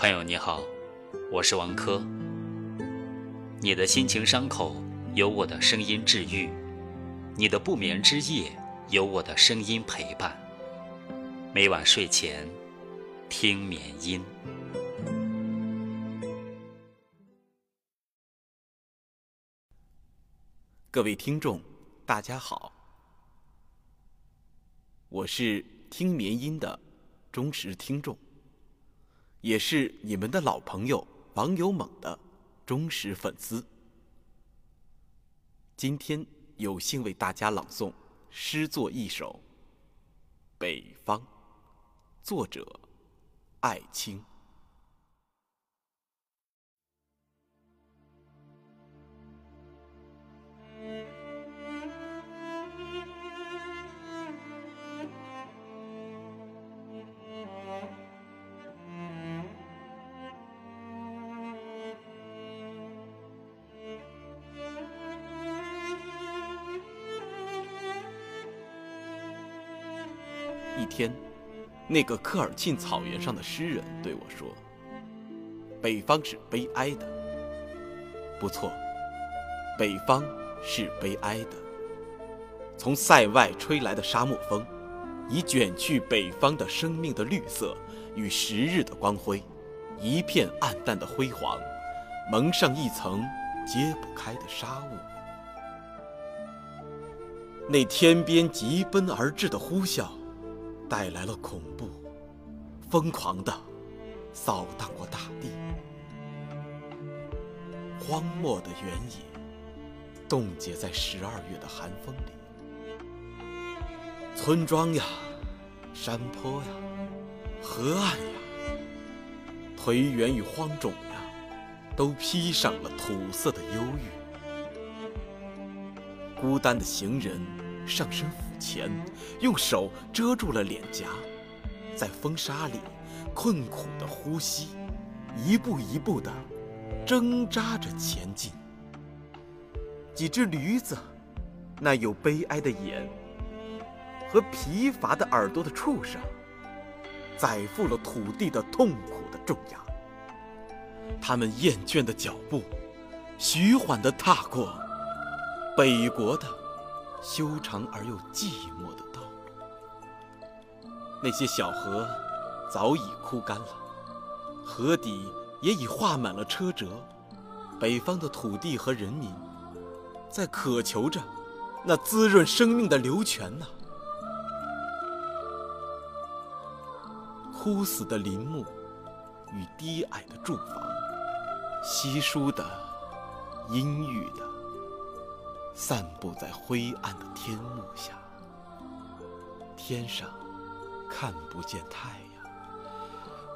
朋友你好，我是王珂。你的心情伤口有我的声音治愈，你的不眠之夜有我的声音陪伴。每晚睡前听眠音。各位听众，大家好，我是听眠音的忠实听众。也是你们的老朋友网友猛的忠实粉丝。今天有幸为大家朗诵诗作一首《北方》，作者艾青。天，那个科尔沁草原上的诗人对我说：“北方是悲哀的。”不错，北方是悲哀的。从塞外吹来的沙漠风，已卷去北方的生命的绿色与时日的光辉，一片暗淡的辉煌，蒙上一层揭不开的纱雾。那天边疾奔而至的呼啸。带来了恐怖，疯狂的扫荡过大地，荒漠的原野冻结在十二月的寒风里，村庄呀，山坡呀，河岸呀，颓垣与荒冢呀，都披上了土色的忧郁，孤单的行人上身。前，用手遮住了脸颊，在风沙里困苦的呼吸，一步一步的挣扎着前进。几只驴子，那有悲哀的眼和疲乏的耳朵的畜生，载负了土地的痛苦的重压。他们厌倦的脚步，徐缓地踏过北国的。修长而又寂寞的道路，那些小河早已枯干了，河底也已画满了车辙。北方的土地和人民，在渴求着那滋润生命的流泉呐。枯死的林木与低矮的住房，稀疏的、阴郁的。散布在灰暗的天幕下，天上看不见太阳，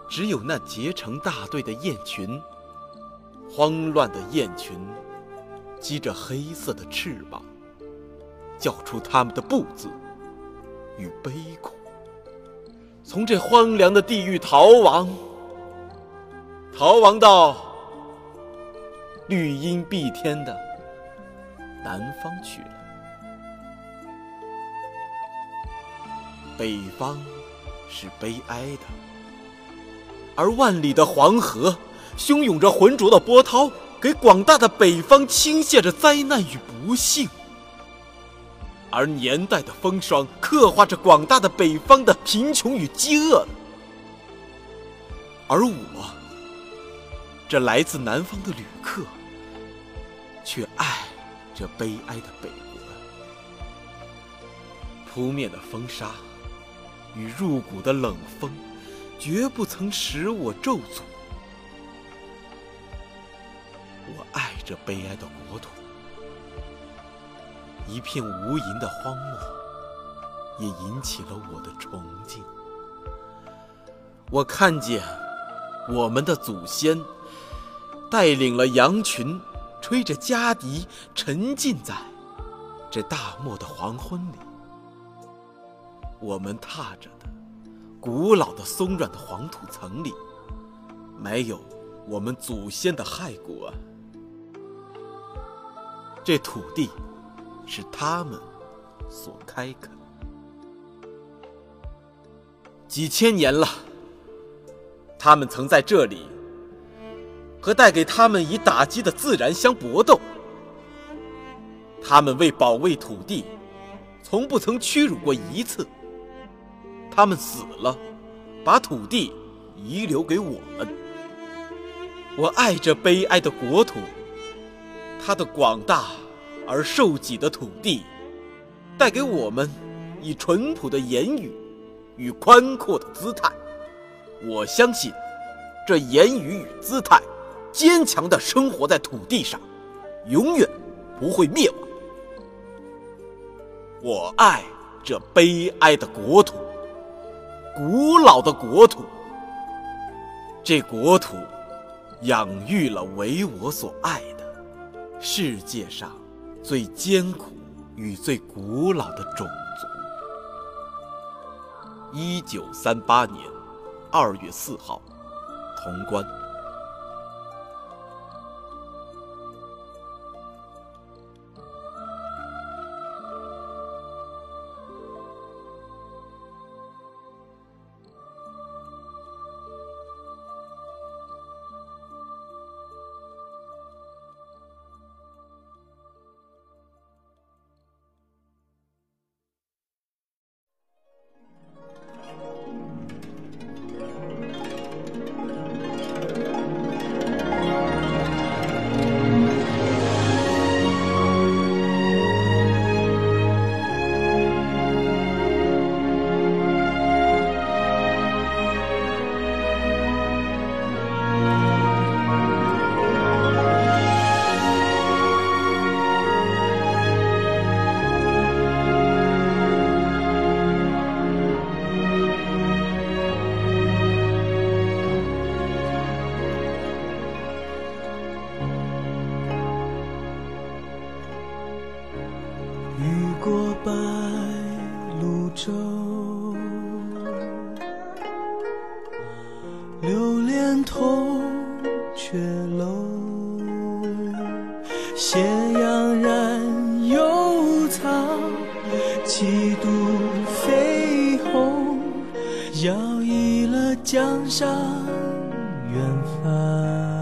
只有那结成大队的雁群。慌乱的雁群，击着黑色的翅膀，叫出他们的不字与悲苦，从这荒凉的地狱逃亡，逃亡到绿荫蔽天的。南方去了，北方是悲哀的，而万里的黄河汹涌着浑浊的波涛，给广大的北方倾泻着灾难与不幸；而年代的风霜刻画着广大的北方的贫穷与饥饿。而我，这来自南方的旅客，却爱。这悲哀的北国，扑面的风沙与入骨的冷风，绝不曾使我皱足。我爱这悲哀的国土，一片无垠的荒漠，也引起了我的崇敬。我看见我们的祖先带领了羊群。吹着羌笛，沉浸在这大漠的黄昏里。我们踏着的古老的松软的黄土层里，没有我们祖先的骸骨啊。这土地是他们所开垦，几千年了，他们曾在这里和带给他们以打击的自然相搏斗。他们为保卫土地，从不曾屈辱过一次。他们死了，把土地遗留给我们。我爱这悲哀的国土，它的广大而受挤的土地，带给我们以淳朴的言语与宽阔的姿态。我相信，这言语与姿态，坚强地生活在土地上，永远不会灭亡。我爱这悲哀的国土，古老的国土。这国土养育了为我所爱的世界上最艰苦与最古老的种族。一九三八年二月四号，潼关。过白鹭洲留恋铜雀楼斜阳染幽草几度飞鸿摇曳了江上远帆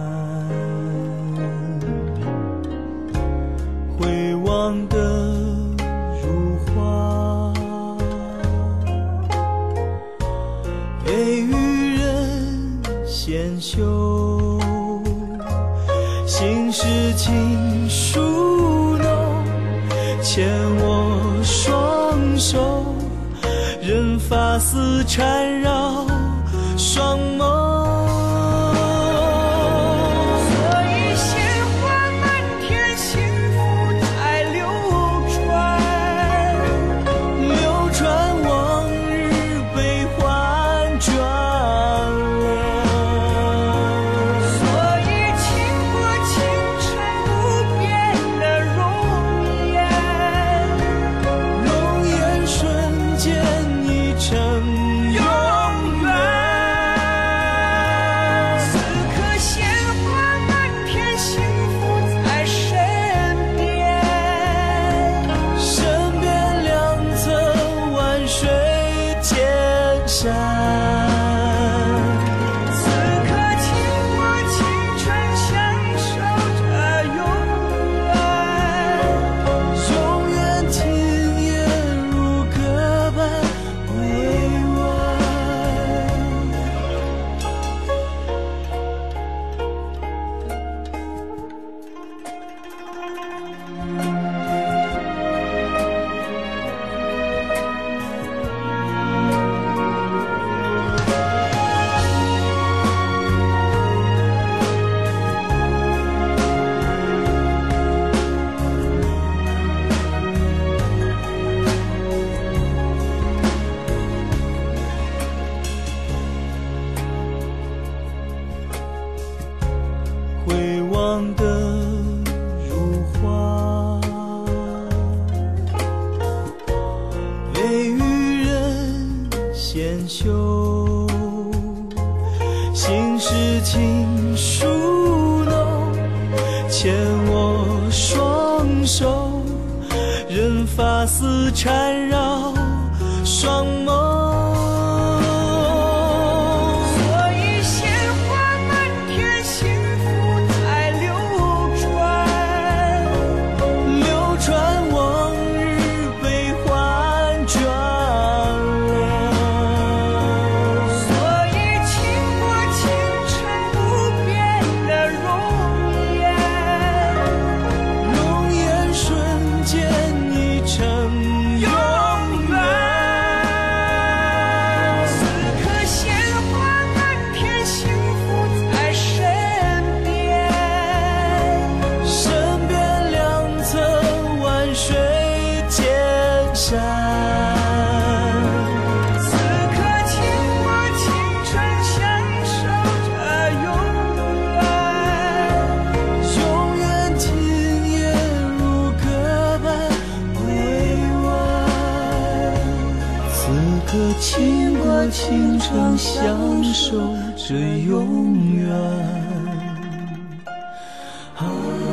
纤绣，心事情书浓，牵我双手，任发丝缠绕。发倾国倾城，相守着永远。啊。